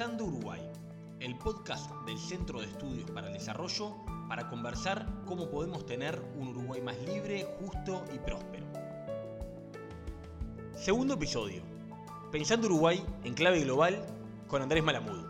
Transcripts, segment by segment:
Pensando Uruguay, el podcast del Centro de Estudios para el Desarrollo para conversar cómo podemos tener un Uruguay más libre, justo y próspero. Segundo episodio. Pensando Uruguay en clave global con Andrés Malamud.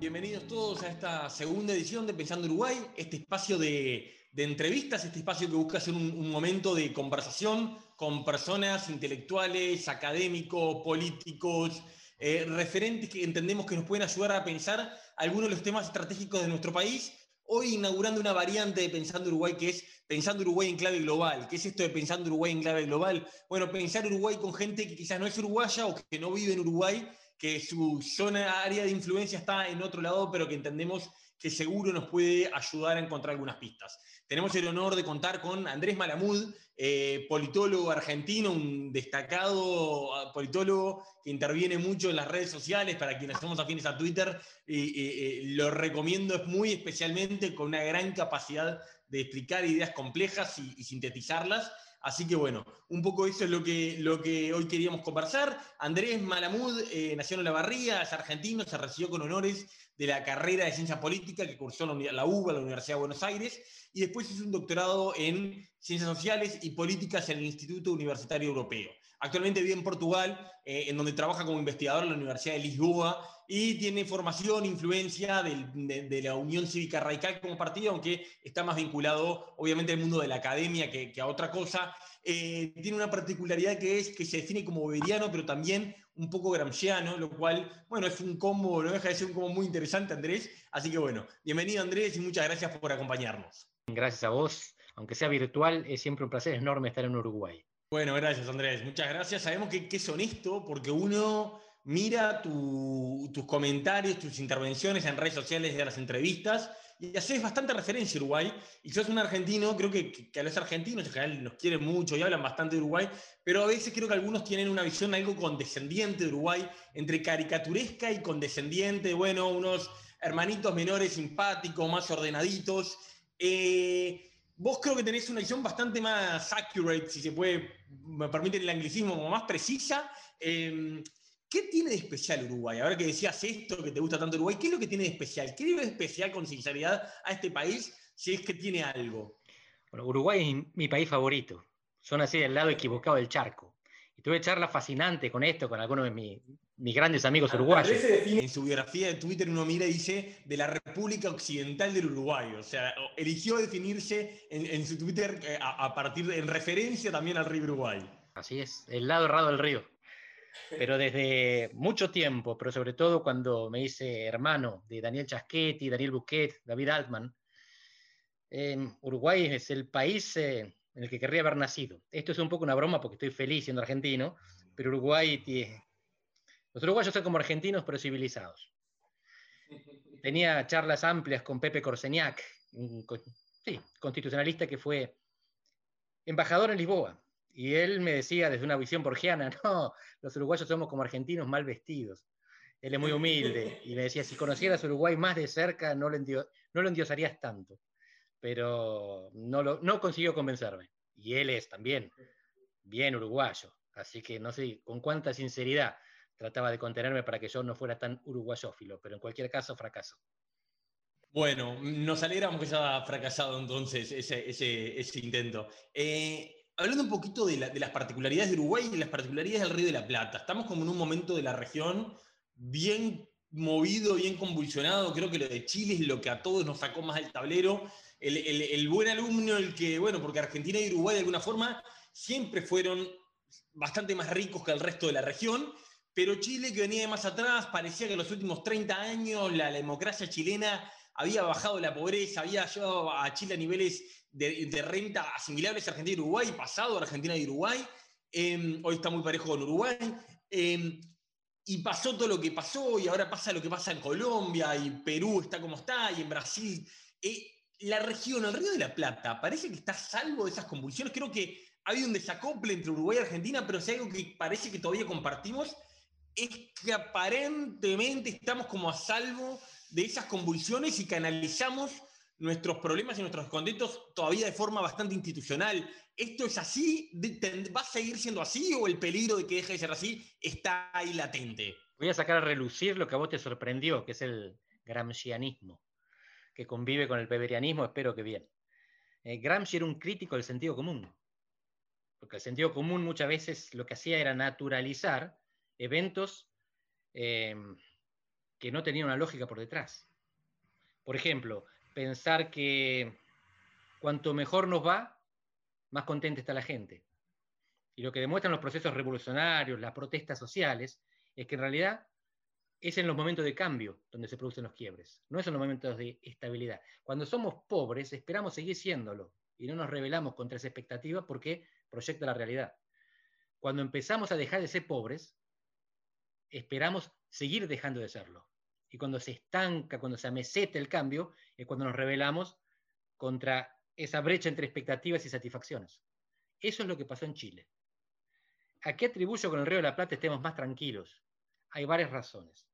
Bienvenidos todos a esta segunda edición de Pensando Uruguay, este espacio de, entrevistas, este espacio que busca ser un, momento de conversación con personas intelectuales, académicos, políticos, eh, referentes que entendemos que nos pueden ayudar a pensar algunos de los temas estratégicos de nuestro país. Hoy inaugurando una variante de Pensando Uruguay que es Pensando Uruguay en clave global. ¿Qué es esto de Pensando Uruguay en clave global? Bueno, pensar Uruguay con gente que quizás no es uruguaya o que no vive en Uruguay que su zona, área de influencia está en otro lado, pero que entendemos que seguro nos puede ayudar a encontrar algunas pistas. Tenemos el honor de contar con Andrés Malamud, eh, politólogo argentino, un destacado ah, politólogo que interviene mucho en las redes sociales, para quienes somos afines a Twitter, y lo recomiendo muy especialmente con una gran capacidad de explicar ideas complejas y sintetizarlas. Así que bueno, un poco eso es lo que, lo que hoy queríamos conversar. Andrés Malamud eh, nació en La Barría, es argentino, se recibió con honores de la carrera de Ciencia Política que cursó en la UBA, la Universidad de Buenos Aires, y después hizo un doctorado en Ciencias Sociales y Políticas en el Instituto Universitario Europeo. Actualmente vive en Portugal, eh, en donde trabaja como investigador en la Universidad de Lisboa y tiene formación, influencia de, la Unión Cívica Radical como partido, aunque está más vinculado obviamente al mundo de la academia que, a otra cosa. Eh, tiene una particularidad que es que se define como beberiano, pero también un poco gramsciano, lo cual, bueno, es un combo, no deja de ser un combo muy interesante, Andrés. Así que bueno, bienvenido Andrés y muchas gracias por acompañarnos. Gracias a vos, aunque sea virtual, es siempre un placer enorme estar en Uruguay. Bueno, gracias Andrés, muchas gracias. Sabemos que, es honesto porque uno mira tus comentarios, tus intervenciones en redes sociales de las entrevistas y haces bastante referencia a Uruguay. Y sos un argentino, creo que, a los argentinos en general nos quieren mucho y hablan bastante de Uruguay, pero a veces creo que algunos tienen una visión algo condescendiente de Uruguay, entre caricaturesca y condescendiente, bueno, unos hermanitos menores simpáticos, más ordenaditos. Eh, vos creo que tenés una visión bastante más accurate, si se puede, me permite el anglicismo, como más precisa. Em, ¿Qué tiene de especial Uruguay? Ahora que decías esto, que te gusta tanto Uruguay, ¿qué es lo que tiene de especial? ¿Qué tiene de especial con sinceridad a este país si es que tiene algo? Bueno, Uruguay es mi país favorito. Son así del lado equivocado del charco. Y tuve charlas fascinantes con esto, con algunos de mis, mis grandes amigos uruguayos. En su biografía de Twitter uno mira y dice de la República Occidental del Uruguay. O sea, eligió definirse en, su Twitter eh, a, partir de, en referencia también al río Uruguay. Así es, el lado errado del río. Pero desde mucho tiempo, pero sobre todo cuando me hice hermano de Daniel Chaschetti, Daniel Buquet, David Altman, Uruguay es el país eh, en el que querría haber nacido. Esto es un poco una broma porque estoy feliz siendo argentino, pero Uruguay tiene, los uruguayos son como argentinos, pero civilizados. Tenía charlas amplias con Pepe Corseñac, un constitucionalista que fue embajador en Lisboa. Y él me decía desde una visión borgiana, no, los uruguayos somos como argentinos mal vestidos. Él es muy humilde y me decía, si conocieras Uruguay más de cerca, no lo, lo endiosarías tanto. Pero no, lo, no consiguió convencerme. Y él es también bien uruguayo. Así que no sé con cuánta sinceridad trataba de contenerme para que yo no fuera tan uruguayófilo, pero en cualquier caso fracaso. Bueno, nos alegramos que haya fracasado entonces ese, intento. Eh, hablando un poquito de, las particularidades de Uruguay y las particularidades del Río de la Plata, estamos como en un momento de la región bien movido, bien convulsionado. Creo que lo de Chile es lo que a todos nos sacó más del tablero. El, el buen alumno, el que, bueno, porque Argentina y Uruguay de alguna forma siempre fueron bastante más ricos que el resto de la región pero Chile, que venía de más atrás, parecía que en los últimos 30 años la, democracia chilena había bajado la pobreza, había llevado a Chile a niveles de, renta asimilables a Argentina y Uruguay, pasado a Argentina y Uruguay. Em, hoy está muy parejo con Uruguay. Em, y pasó todo lo que pasó, y ahora pasa lo que pasa en Colombia, y Perú está como está, y en Brasil. Eh, la región, el Río de la Plata, parece que está salvo de esas convulsiones. Creo que ha habido un desacople entre Uruguay y Argentina, pero es algo que parece que todavía compartimos es que aparentemente estamos como a salvo de esas convulsiones y canalizamos nuestros problemas y nuestros contentos todavía de forma bastante institucional. ¿Esto es así? ¿Va a seguir siendo así o el peligro de que deje de ser así está ahí latente? Voy a sacar a relucir lo que a vos te sorprendió, que es el gramscianismo, que convive con el beberianismo, espero que bien. Eh, Gramsci era un crítico del sentido común, porque el sentido común muchas veces lo que hacía era naturalizar eventos eh, que no tenían una lógica por detrás. Por ejemplo, pensar que cuanto mejor nos va, más contenta está la gente. Y lo que demuestran los procesos revolucionarios, las protestas sociales, es que en realidad es en los momentos de cambio donde se producen los quiebres, no es en los momentos de estabilidad. Cuando somos pobres, esperamos seguir siéndolo y no nos rebelamos contra esa expectativa porque proyecta la realidad. Cuando empezamos a dejar de ser pobres, esperamos seguir dejando de serlo. Y cuando se estanca, cuando se ameseta el cambio, es cuando nos rebelamos contra esa brecha entre expectativas y satisfacciones. Eso es lo que pasó en Chile. ¿A qué atribuyo con el Río de la Plata estemos más tranquilos? Hay varias razones.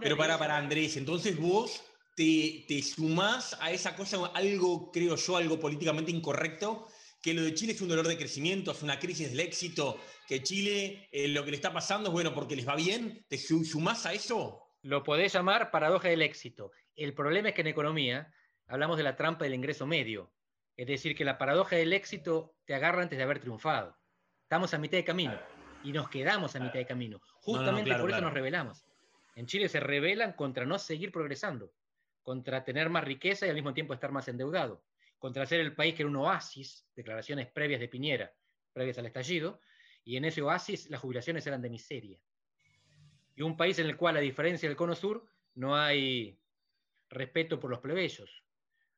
Pero para, para Andrés, entonces vos te, te sumás a esa cosa, algo, creo yo, algo políticamente incorrecto, que lo de Chile es un dolor de crecimiento, es una crisis del éxito, que Chile eh, lo que le está pasando es bueno porque les va bien, ¿te sumás a eso? Lo podés llamar paradoja del éxito. El problema es que en economía hablamos de la trampa del ingreso medio, es decir, que la paradoja del éxito te agarra antes de haber triunfado. Estamos a mitad de camino y nos quedamos a mitad de camino. Justamente por eso nos rebelamos. En Chile se rebelan contra no seguir progresando, contra tener más riqueza y al mismo tiempo estar más endeudado contra ser el país que era un oasis, declaraciones previas de Piñera, previas al estallido, y en ese oasis las jubilaciones eran de miseria. Y un país en el cual, a diferencia del Cono Sur, no hay respeto por los plebeyos.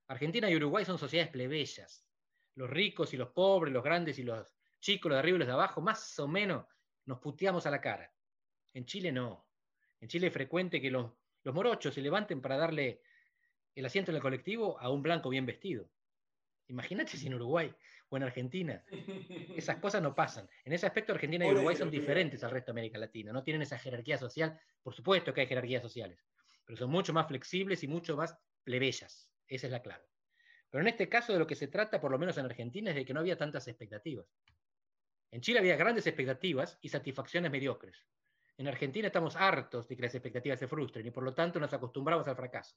Argentina y Uruguay son sociedades plebeyas. Los ricos y los pobres, los grandes y los chicos, los de arriba y los de abajo, más o menos nos puteamos a la cara. En Chile no. En Chile es frecuente que los, los morochos se levanten para darle el asiento en el colectivo a un blanco bien vestido. Imagínate si en Uruguay o en Argentina. Esas cosas no pasan. En ese aspecto Argentina y Uruguay son diferentes al resto de América Latina. No tienen esa jerarquía social. Por supuesto que hay jerarquías sociales, pero son mucho más flexibles y mucho más plebeyas. Esa es la clave. Pero en este caso de lo que se trata, por lo menos en Argentina, es de que no había tantas expectativas. En Chile había grandes expectativas y satisfacciones mediocres. En Argentina estamos hartos de que las expectativas se frustren y por lo tanto nos acostumbramos al fracaso.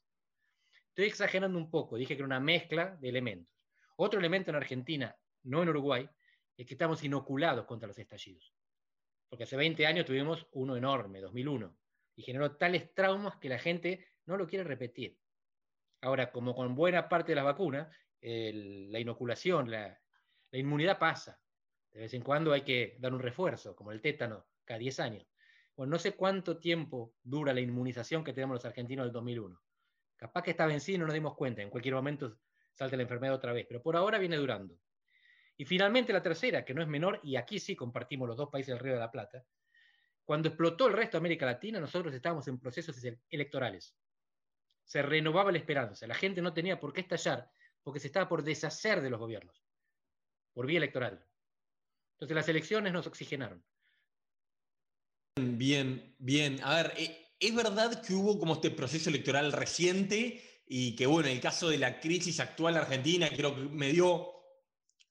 Estoy exagerando un poco, dije que era una mezcla de elementos. Otro elemento en Argentina, no en Uruguay, es que estamos inoculados contra los estallidos. Porque hace 20 años tuvimos uno enorme, 2001, y generó tales traumas que la gente no lo quiere repetir. Ahora, como con buena parte de las vacunas, la inoculación, la, inmunidad pasa. De vez en cuando hay que dar un refuerzo, como el tétano, cada 10 años. Bueno, no sé cuánto tiempo dura la inmunización que tenemos los argentinos del 2001. Capaz que está y no nos dimos cuenta. En cualquier momento salte la enfermedad otra vez, pero por ahora viene durando. Y finalmente la tercera, que no es menor, y aquí sí compartimos los dos países del Río de la Plata, cuando explotó el resto de América Latina, nosotros estábamos en procesos electorales. Se renovaba la esperanza, la gente no tenía por qué estallar, porque se estaba por deshacer de los gobiernos, por vía electoral. Entonces las elecciones nos oxigenaron. Bien, bien. A ver, eh, ¿es verdad que hubo como este proceso electoral reciente y que bueno, en el caso de la crisis actual argentina, creo que me dio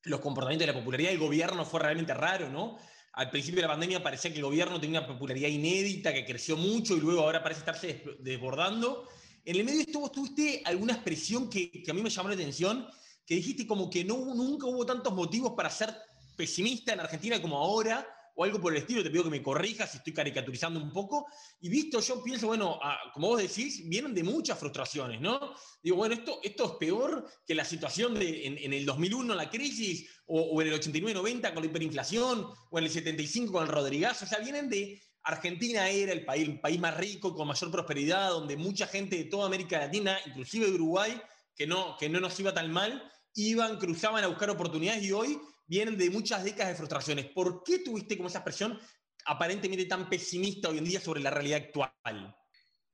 los comportamientos de la popularidad del gobierno fue realmente raro, ¿no? Al principio de la pandemia parecía que el gobierno tenía una popularidad inédita, que creció mucho y luego ahora parece estarse desbordando. En el medio estuvo, tuviste alguna expresión que, que, a mí me llamó la atención, que dijiste como que no, nunca hubo tantos motivos para ser pesimista en Argentina como ahora, o algo por el estilo, te pido que me corrijas si estoy caricaturizando un poco. Y visto, yo pienso, bueno, como vos decís, vienen de muchas frustraciones, ¿no? Digo, bueno, esto, esto es peor que la situación de, en, el 2001, la crisis, o, en el 89-90 con la hiperinflación, o en el 75 con el Rodrigazo, o sea, vienen de... Argentina era el país, el país más rico, con mayor prosperidad, donde mucha gente de toda América Latina, inclusive Uruguay, que no, que no nos iba tan mal, iban, cruzaban a buscar oportunidades y hoy vienen de muchas décadas de frustraciones. ¿Por qué tuviste como esa expresión aparentemente tan pesimista hoy en día sobre la realidad actual?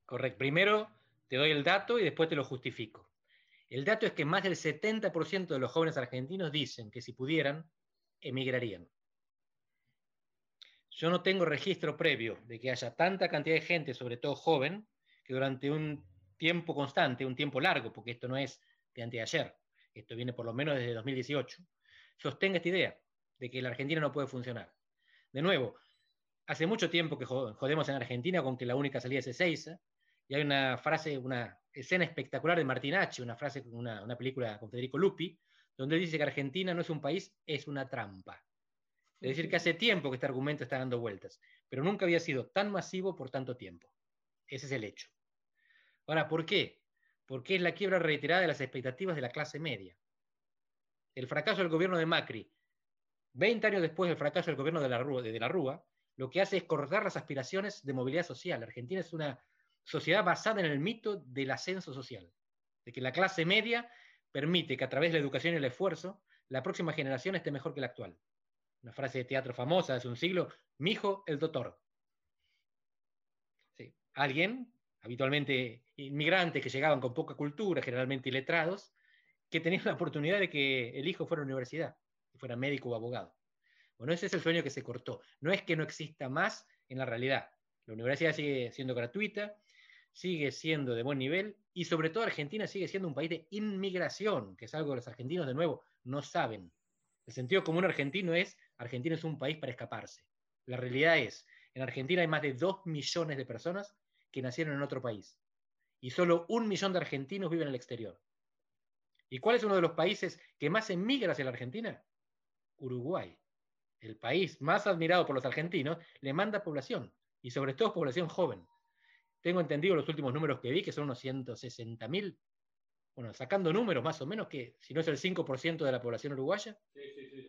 Correcto. Primero te doy el dato y después te lo justifico. El dato es que más del 70% de los jóvenes argentinos dicen que si pudieran, emigrarían. Yo no tengo registro previo de que haya tanta cantidad de gente, sobre todo joven, que durante un tiempo constante, un tiempo largo, porque esto no es de anteayer, esto viene por lo menos desde 2018, sostenga esta idea de que la Argentina no puede funcionar. De nuevo, hace mucho tiempo que jodemos en Argentina con que la única salida es Ezeiza, y hay una frase, una escena espectacular de Martinacci, una frase, una, una película con Federico Lupi, donde dice que Argentina no es un país, es una trampa. Es decir, que hace tiempo que este argumento está dando vueltas, pero nunca había sido tan masivo por tanto tiempo. Ese es el hecho. Ahora, ¿por qué? Porque es la quiebra reiterada de las expectativas de la clase media. El fracaso del gobierno de Macri, 20 años después del fracaso del gobierno de la, Rúa, lo que hace es cortar las aspiraciones de movilidad social. Argentina es una sociedad basada en el mito del ascenso social, de que la clase media permite que a través de la educación y el esfuerzo, la próxima generación esté mejor que la actual una frase de teatro famosa hace un siglo, mi hijo el doctor. Alguien, habitualmente inmigrantes que llegaban con poca cultura, generalmente iletrados, que tenían la oportunidad de que el hijo fuera a la universidad, fuera médico o abogado. Bueno, ese es el sueño que se cortó. No es que no exista más en la realidad. La universidad sigue siendo gratuita, sigue siendo de buen nivel y sobre todo Argentina sigue siendo un país de inmigración, que es algo que los argentinos de nuevo no saben. El sentido común argentino es Argentina es un país para escaparse. La realidad es, en Argentina hay más de 2 millones de personas que nacieron en otro país y solo un millón de argentinos viven en el exterior. ¿Y cuál es uno de los países que más emigra hacia la Argentina? Uruguay. El país más admirado por los argentinos le manda población y sobre todo población joven. Tengo entendido los últimos números que vi, que son unos 160 mil, bueno, sacando números más o menos, que si no es el 5% de la población uruguaya, sí, sí, sí,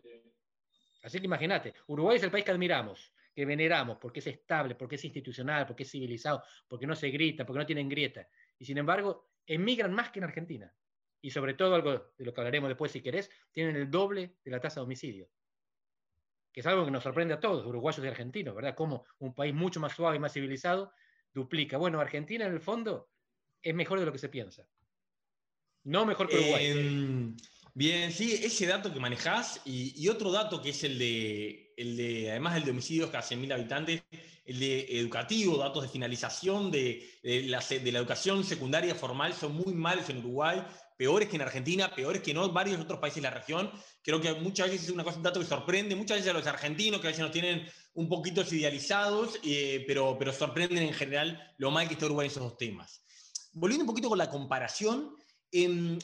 Así que imagínate, Uruguay es el país que admiramos, que veneramos, porque es estable, porque es institucional, porque es civilizado, porque no se grita, porque no tienen grieta. Y sin embargo, emigran más que en Argentina. Y sobre todo, algo de lo que hablaremos después si querés, tienen el doble de la tasa de homicidio. Que es algo que nos sorprende a todos, uruguayos y argentinos, ¿verdad? Como un país mucho más suave y más civilizado duplica. Bueno, Argentina en el fondo es mejor de lo que se piensa. No mejor que Uruguay. Em, Bien, sí, ese dato que manejás y, otro dato que es el de, el de, además del de homicidios casi mil habitantes, el de educativo, datos de finalización de, la, de, la, educación secundaria formal son muy malos en Uruguay, peores que en Argentina, peores que en varios otros países de la región. Creo que muchas veces es una cosa, un dato que sorprende, muchas veces a los argentinos que a veces nos tienen un poquito idealizados, eh, pero, pero sorprenden en general lo mal que está Uruguay en esos dos temas. Volviendo un poquito con la comparación, eh,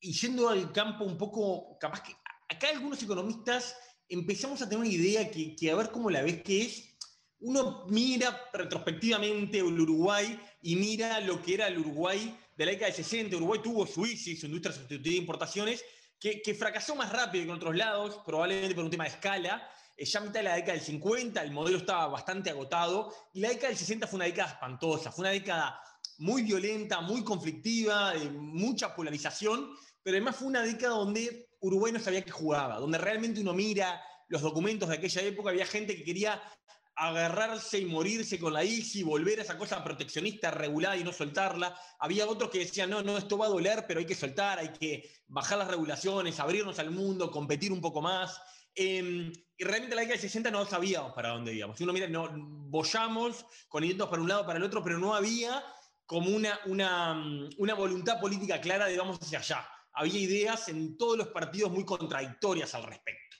y yendo al campo un poco, capaz que acá algunos economistas empezamos a tener una idea que, que a ver cómo la ves, que es, uno mira retrospectivamente el Uruguay y mira lo que era el Uruguay de la década de 60. Uruguay tuvo su ICI, su industria sustitutiva de importaciones, que, que, fracasó más rápido que en otros lados, probablemente por un tema de escala. Eh, ya a mitad de la década del 50 el modelo estaba bastante agotado y la década del 60 fue una década espantosa, fue una década muy violenta, muy conflictiva, de mucha polarización pero además fue una década donde Uruguay no sabía qué jugaba, donde realmente uno mira los documentos de aquella época, había gente que quería agarrarse y morirse con la ICI, volver a esa cosa proteccionista regulada y no soltarla. Había otros que decían, no, no, esto va a doler, pero hay que soltar, hay que bajar las regulaciones, abrirnos al mundo, competir un poco más. Em, y realmente la década del 60 no sabíamos para dónde íbamos. Si uno mira, no, bollamos con intentos para un lado, para el otro, pero no había como una, una, una voluntad política clara de vamos hacia allá había ideas en todos los partidos muy contradictorias al respecto.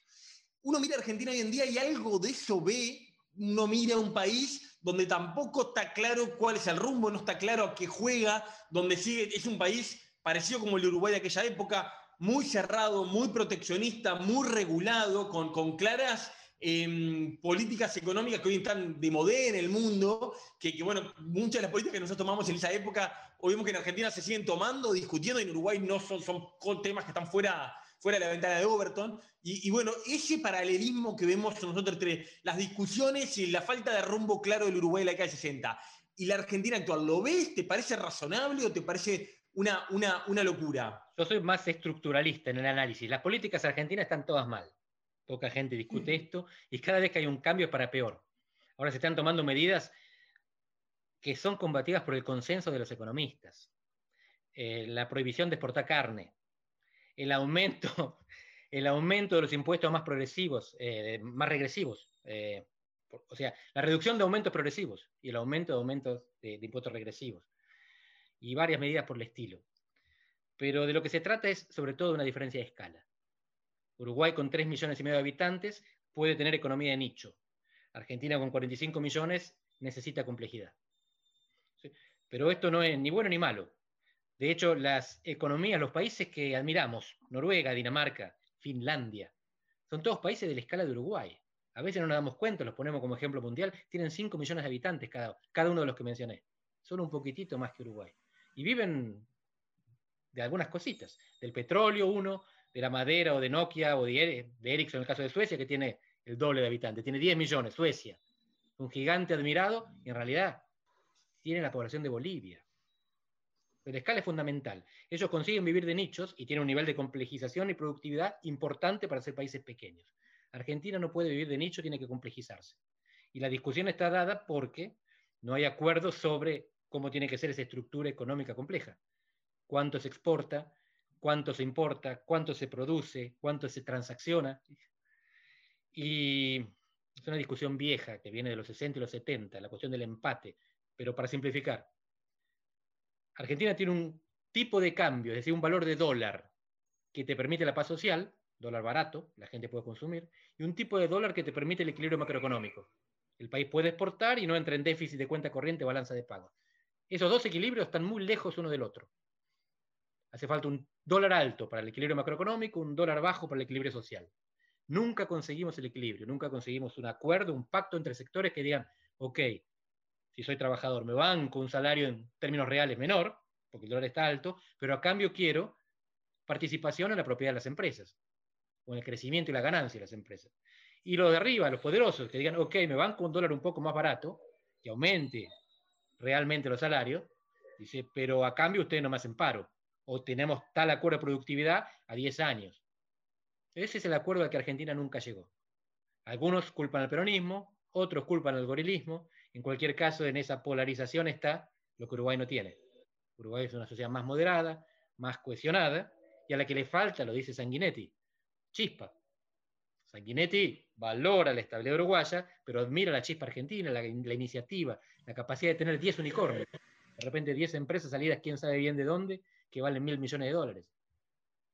Uno mira a Argentina hoy en día y algo de eso ve, uno mira un país donde tampoco está claro cuál es el rumbo, no está claro a qué juega, donde sigue, es un país parecido como el Uruguay de aquella época, muy cerrado, muy proteccionista, muy regulado, con, con claras em, políticas económicas que hoy están de moda en el mundo, que, que, bueno, muchas de las políticas que nosotros tomamos en esa época Hoy vemos que en Argentina se siguen tomando, discutiendo, y en Uruguay no son, son temas que están fuera, fuera de la ventana de Overton. Y, bueno, ese paralelismo que vemos nosotros entre las discusiones y la falta de rumbo claro del Uruguay de la década del 60 y la Argentina actual, ¿lo ves? ¿Te parece razonable o te parece una, una, una locura? Yo soy más estructuralista en el análisis. Las políticas argentinas están todas mal. Poca gente discute esto y cada vez que hay un cambio es para peor. Ahora se están tomando medidas que son combatidas por el consenso de los economistas. Eh, la prohibición de exportar carne, el aumento, el aumento de los impuestos más progresivos, eh, más regresivos, eh, o sea, la reducción de aumentos progresivos y el aumento de aumentos de, impuestos regresivos, y varias medidas por el estilo. pero de lo que se trata es sobre todo una diferencia de escala. Uruguay con 3 millones y medio de habitantes puede tener economía de nicho. Argentina con 45 millones necesita complejidad. Pero esto no es ni bueno ni malo. De hecho, las economías, los países que admiramos, Noruega, Dinamarca, Finlandia, son todos países de la escala de Uruguay. A veces no nos damos cuenta, los ponemos como ejemplo mundial, tienen 5 millones de habitantes cada, uno de los que mencioné. Son un poquitito más que Uruguay. Y viven de algunas cositas, del petróleo uno, de la madera o de Nokia o de, de Ericsson en el caso de Suecia, que tiene el doble de habitantes, tiene 10 millones, Suecia, un gigante admirado, y en realidad tiene la población de Bolivia. La escala es fundamental. Ellos consiguen vivir de nichos y tienen un nivel de complejización y productividad importante para ser países pequeños. Argentina no puede vivir de nicho, tiene que complejizarse. Y la discusión está dada porque no hay acuerdo sobre cómo tiene que ser esa estructura económica compleja. Cuánto se exporta, cuánto se importa, cuánto se produce, cuánto se transacciona. Y es una discusión vieja que viene de los 60 y los 70, la cuestión del empate. Pero para simplificar, Argentina tiene un tipo de cambio, es decir, un valor de dólar que te permite la paz social, dólar barato, la gente puede consumir, y un tipo de dólar que te permite el equilibrio macroeconómico. El país puede exportar y no entra en déficit de cuenta corriente balanza de pago. Esos dos equilibrios están muy lejos uno del otro. Hace falta un dólar alto para el equilibrio macroeconómico, un dólar bajo para el equilibrio social. Nunca conseguimos el equilibrio, nunca conseguimos un acuerdo, un pacto entre sectores que digan, ok, si soy trabajador me banco un salario en términos reales menor, porque el dólar está alto, pero a cambio quiero participación en la propiedad de las empresas, o en el crecimiento y la ganancia de las empresas. Y los de arriba, los poderosos, que digan, ok, me banco un dólar un poco más barato, que aumente realmente los salarios, dice, pero a cambio usted no me hacen paro o tenemos tal acuerdo de productividad a 10 años. Ese es el acuerdo al que Argentina nunca llegó. Algunos culpan al peronismo, otros culpan al gorilismo. En cualquier caso, en esa polarización está lo que Uruguay no tiene. Uruguay es una sociedad más moderada, más cohesionada, y a la que le falta, lo dice Sanguinetti, chispa. Sanguinetti valora la estabilidad uruguaya, pero admira la chispa argentina, la, la iniciativa, la capacidad de tener 10 unicornios. De repente 10 empresas salidas, quién sabe bien de dónde, que valen mil millones de dólares.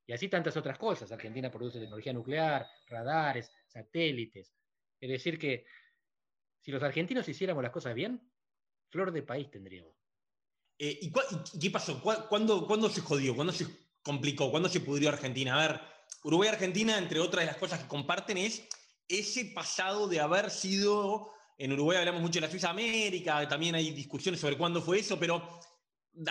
Y así tantas otras cosas. Argentina produce tecnología nuclear, radares, satélites. Es decir, que si los argentinos hiciéramos las cosas bien, flor de país tendríamos. Eh, ¿y, qué pasó? ¿Cuándo, ¿Cuándo, se jodió? ¿Cuándo se complicó? ¿Cuándo se pudrió Argentina? A ver, Uruguay y Argentina, entre otras de las cosas que comparten, es ese pasado de haber sido. En Uruguay hablamos mucho de la Suiza América, también hay discusiones sobre cuándo fue eso, pero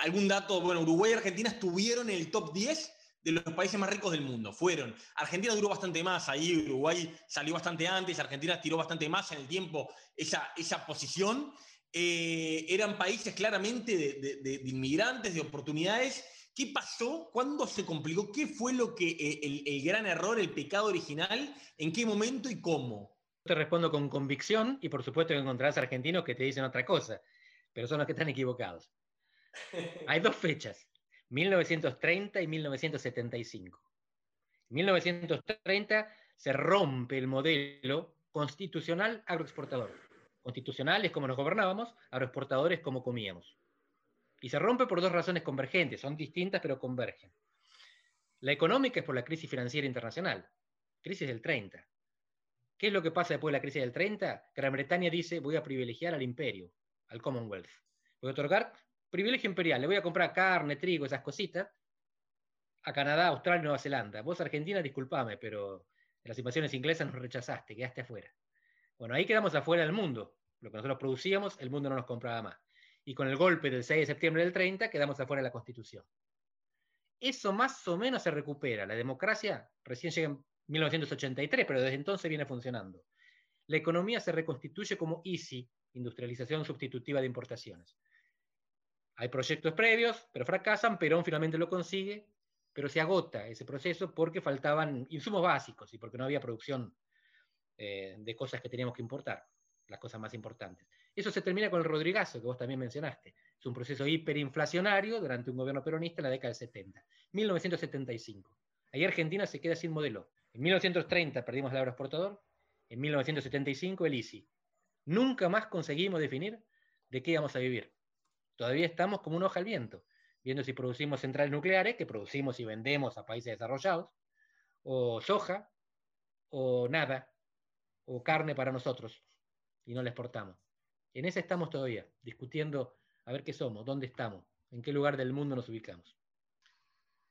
algún dato, bueno, Uruguay y Argentina estuvieron en el top 10 de los países más ricos del mundo. Fueron. Argentina duró bastante más ahí, Uruguay salió bastante antes, Argentina tiró bastante más en el tiempo esa, esa posición. Eh, eran países claramente de, inmigrantes, de oportunidades. ¿Qué pasó? ¿Cuándo se complicó? ¿Qué fue lo que eh, el, el gran error, el pecado original? ¿En qué momento y cómo? Te respondo con convicción y por supuesto que encontrarás argentinos que te dicen otra cosa, pero son los que están equivocados. Hay dos fechas, 1930 y 1975. En 1930 se rompe el modelo constitucional agroexportador. Constitucional es como nos gobernábamos, agroexportadores como comíamos. Y se rompe por dos razones convergentes, son distintas pero convergen. La económica es por la crisis financiera internacional, crisis del 30. ¿Qué es lo que pasa después de la crisis del 30? Gran Bretaña dice, voy a privilegiar al imperio, al Commonwealth. Voy a otorgar privilegio imperial, le voy a comprar carne, trigo, esas cositas, a Canadá, Australia Nueva Zelanda. Vos, Argentina, disculpame, pero en las invasiones inglesas nos rechazaste, quedaste afuera. Bueno, ahí quedamos afuera del mundo. Lo que nosotros producíamos, el mundo no nos compraba más. Y con el golpe del 6 de septiembre del 30, quedamos afuera de la Constitución. Eso más o menos se recupera. La democracia recién llega en 1983, pero desde entonces viene funcionando. La economía se reconstituye como EASY, industrialización sustitutiva de importaciones. Hay proyectos previos, pero fracasan, Perón finalmente lo consigue, pero se agota ese proceso porque faltaban insumos básicos y porque no había producción eh, de cosas que teníamos que importar, las cosas más importantes. Eso se termina con el Rodrigazo, que vos también mencionaste. Es un proceso hiperinflacionario durante un gobierno peronista en la década del 70. 1975. Ahí Argentina se queda sin modelo. En 1930 perdimos el agroexportador, en 1975 el ICI. Nunca más conseguimos definir de qué íbamos a vivir. Todavía estamos como un hoja al viento. viendo si producimos centrales nucleares, que producimos y vendemos a países desarrollados, o soja, o nada, o carne para nosotros, y no la exportamos. En esa estamos todavía, discutiendo a ver qué somos, dónde estamos, en qué lugar del mundo nos ubicamos.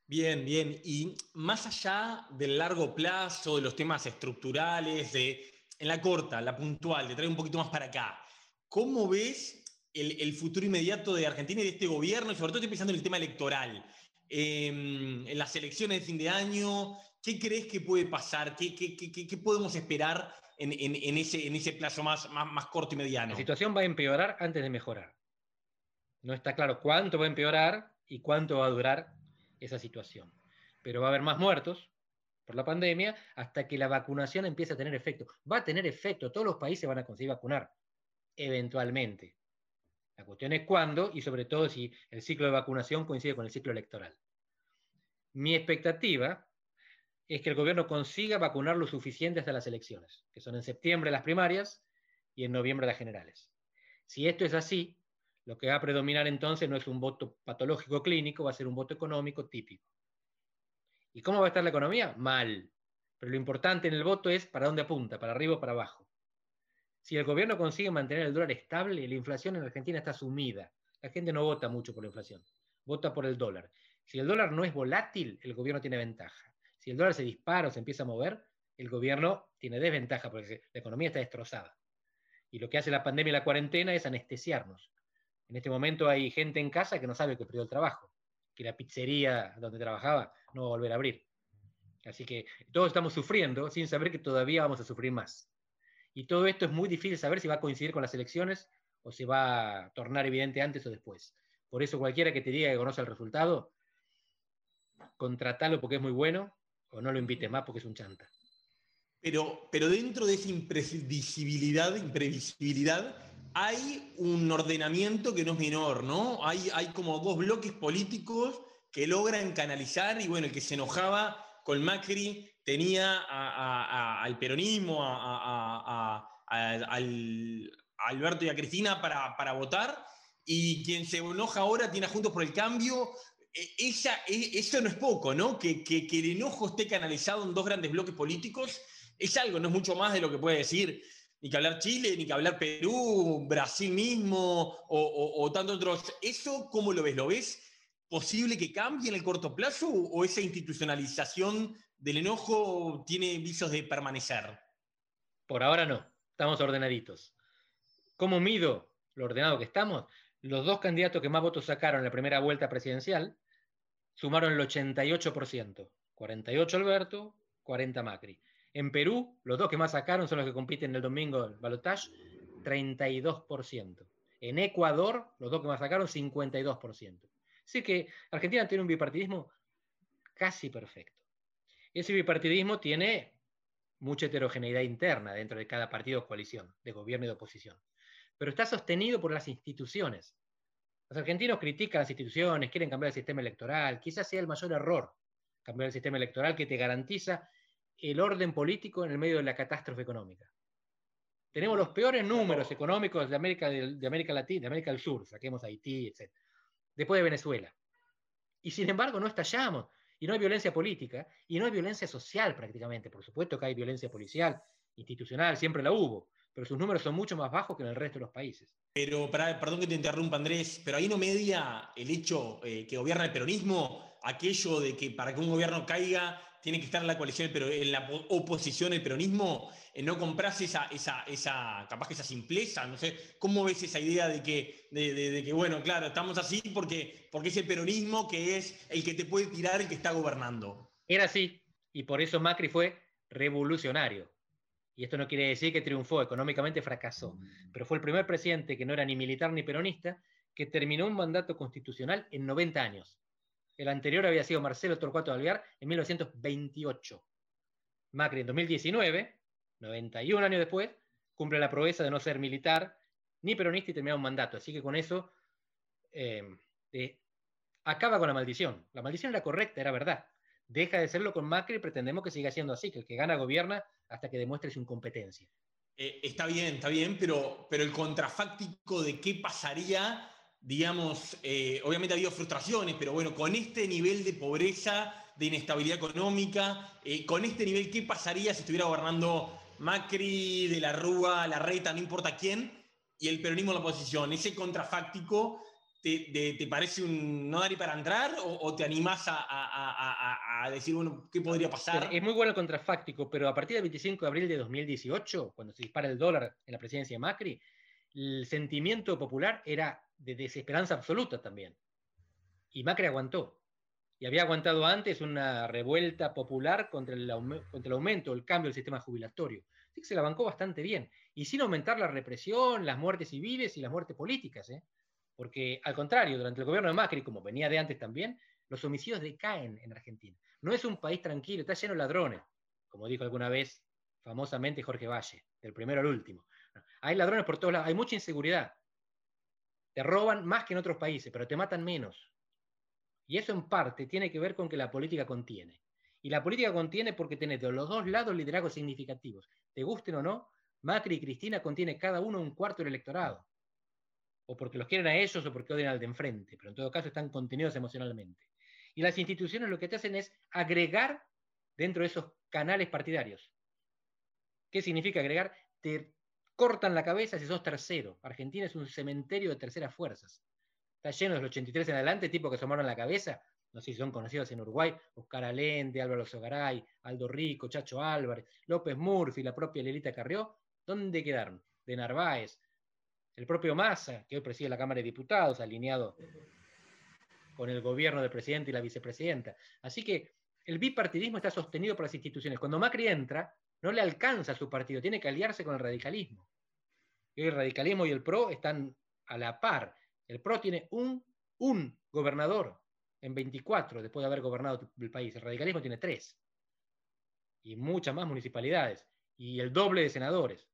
Bien, bien. Y más allá del largo plazo, de los temas estructurales, de, en la corta, la puntual, de traer un poquito más para acá, ¿cómo ves el, futuro inmediato de Argentina y de este gobierno? Y sobre todo estoy pensando en el tema electoral. Em, en las elecciones de fin de año, ¿qué crees que puede pasar? ¿Qué, podemos esperar en, ese, plazo más, más corto y mediano? La situación va a empeorar antes de mejorar. No está claro cuánto va a empeorar y cuánto va a durar esa situación. Pero va a haber más muertos por la pandemia hasta que la vacunación empiece a tener efecto. Va a tener efecto, todos los países van a conseguir vacunar, eventualmente. La cuestión es cuándo y sobre todo si el ciclo de vacunación coincide con el ciclo electoral. Mi expectativa es que el gobierno consiga vacunar lo suficiente hasta las elecciones, que son en septiembre las primarias y en noviembre las generales. Si esto es así, lo que va a predominar entonces no es un voto patológico clínico, va a ser un voto económico típico. ¿Y cómo va a estar la economía? Mal. Pero lo importante en el voto es para dónde apunta, para arriba o para abajo. Si el gobierno consigue mantener el dólar estable, la inflación en Argentina está sumida. La gente no vota mucho por la inflación, vota por el dólar. Si el dólar no es volátil, el gobierno tiene ventaja. Si el dólar se dispara o se empieza a mover, el gobierno tiene desventaja porque la economía está destrozada. Y lo que hace la pandemia y la cuarentena es anestesiarnos. En este momento hay gente en casa que no sabe que perdió el trabajo, que la pizzería donde trabajaba no va a volver a abrir. Así que todos estamos sufriendo sin saber que todavía vamos a sufrir más. Y todo esto es muy difícil saber si va a coincidir con las elecciones o se va a tornar evidente antes o después. Por eso cualquiera que te diga que conoce el resultado, contratalo porque es muy bueno o no lo invites más porque es un chanta. Pero, pero dentro de esa imprevisibilidad, imprevisibilidad, hay un ordenamiento que no es menor, ¿no? Hay, hay como dos bloques políticos que logran canalizar y bueno, el que se enojaba con Macri tenía al peronismo, a, Alberto y a Cristina para, votar, y quien se enoja ahora tiene a Juntos por el Cambio. Esa, e, eso no es poco, ¿no? Que, que, que el enojo esté canalizado en dos grandes bloques políticos es algo, no es mucho más de lo que puede decir ni que hablar Chile, ni que hablar Perú, Brasil mismo o, tantos otros. ¿Eso cómo lo ves? ¿Lo ves posible que cambie en el corto plazo o esa institucionalización del enojo tiene visos de permanecer? Por ahora no, estamos ordenaditos. ¿Cómo mido lo ordenado que estamos? Los dos candidatos que más votos sacaron en la primera vuelta presidencial sumaron el 88%. 48 Alberto, 40 Macri. En Perú, los dos que más sacaron son los que compiten el domingo el balotage, 32%. En Ecuador, los dos que más sacaron, 52%. Así que Argentina tiene un bipartidismo casi perfecto. Ese bipartidismo tiene mucha heterogeneidad interna dentro de cada partido o coalición, de gobierno y de oposición. Pero está sostenido por las instituciones. Los argentinos critican las instituciones, quieren cambiar el sistema electoral. Quizás sea el mayor error cambiar el sistema electoral que te garantiza el orden político en el medio de la catástrofe económica. Tenemos los peores números económicos de América, de, América Latina, de América del Sur, saquemos Haití, etc. Después de Venezuela. Y sin embargo no estallamos. Y no hay violencia política, y no hay violencia social prácticamente. Por supuesto que hay violencia policial, institucional, siempre la hubo, pero sus números son mucho más bajos que en el resto de los países. Pero, perdón que te interrumpa Andrés, pero ahí no media el hecho eh, que gobierna el peronismo, aquello de que para que un gobierno caiga tiene que estar en la coalición, pero en la oposición, el peronismo, en no comprarse esa, esa, esa, capaz que esa simpleza, no sé, ¿cómo ves esa idea de que, de, que bueno, claro, estamos así porque, porque es el peronismo que es el que te puede tirar el que está gobernando? Era así, y por eso Macri fue revolucionario. Y esto no quiere decir que triunfó, económicamente fracasó, pero fue el primer presidente que no era ni militar ni peronista que terminó un mandato constitucional en 90 años. El anterior había sido Marcelo Torcuato Alvear en 1928. Macri en 2019, 91 años después, cumple la proeza de no ser militar ni peronista y termina un mandato. Así que con eso eh, acaba con la maldición. La maldición era correcta, era verdad. Deja de serlo con Macri y pretendemos que siga siendo así, que el que gana gobierna hasta que demuestre su incompetencia. Eh, está bien, está bien, pero, pero el contrafáctico de qué pasaría digamos, eh, obviamente ha habido frustraciones, pero bueno, con este nivel de pobreza, de inestabilidad económica, eh, con este nivel, ¿qué pasaría si estuviera gobernando Macri, de la Rúa, la Reta, no importa quién, y el peronismo en la oposición? ¿Ese contrafáctico te, parece un no dar para entrar o, te animás a, decir, bueno, qué podría pasar? Es muy bueno el contrafáctico, pero a partir del 25 de abril de 2018, cuando se dispara el dólar en la presidencia de Macri, el sentimiento popular era de desesperanza absoluta también. Y Macri aguantó. Y había aguantado antes una revuelta popular contra el, aumento, el cambio del sistema jubilatorio. Así que se la bancó bastante bien. Y sin aumentar la represión, las muertes civiles y las muertes políticas. ¿eh? Porque al contrario, durante el gobierno de Macri, como venía de antes también, los homicidios decaen en Argentina. No es un país tranquilo, está lleno de ladrones, como dijo alguna vez famosamente Jorge Valle, del primero al último. Hay ladrones por todos lados, hay mucha inseguridad. Te roban más que en otros países, pero te matan menos. Y eso en parte tiene que ver con que la política contiene. Y la política contiene porque tiene de los dos lados liderazgos significativos. Te gusten o no, Macri y Cristina contiene cada uno un cuarto del electorado o porque los quieren a ellos o porque odian al de enfrente, pero en todo caso están contenidos emocionalmente. Y las instituciones lo que te hacen es agregar dentro de esos canales partidarios. ¿Qué significa agregar? Te cortan la cabeza si sos tercero. Argentina es un cementerio de terceras fuerzas. Está lleno de los 83 en adelante, tipo que asomaron la cabeza. No sé si son conocidos en Uruguay, Oscar Alende, Álvaro Sogaray, Aldo Rico, Chacho Álvarez, López Murphy, la propia Lelita Carrió. ¿Dónde quedaron? De Narváez, el propio Massa, que hoy preside la Cámara de Diputados, alineado con el gobierno del presidente y la vicepresidenta. Así que el bipartidismo está sostenido por las instituciones. Cuando Macri entra, no le alcanza a su partido, tiene que aliarse con el radicalismo. El radicalismo y el PRO están a la par. El PRO tiene un, un gobernador en 24 después de haber gobernado el país. El radicalismo tiene tres. Y muchas más municipalidades. Y el doble de senadores.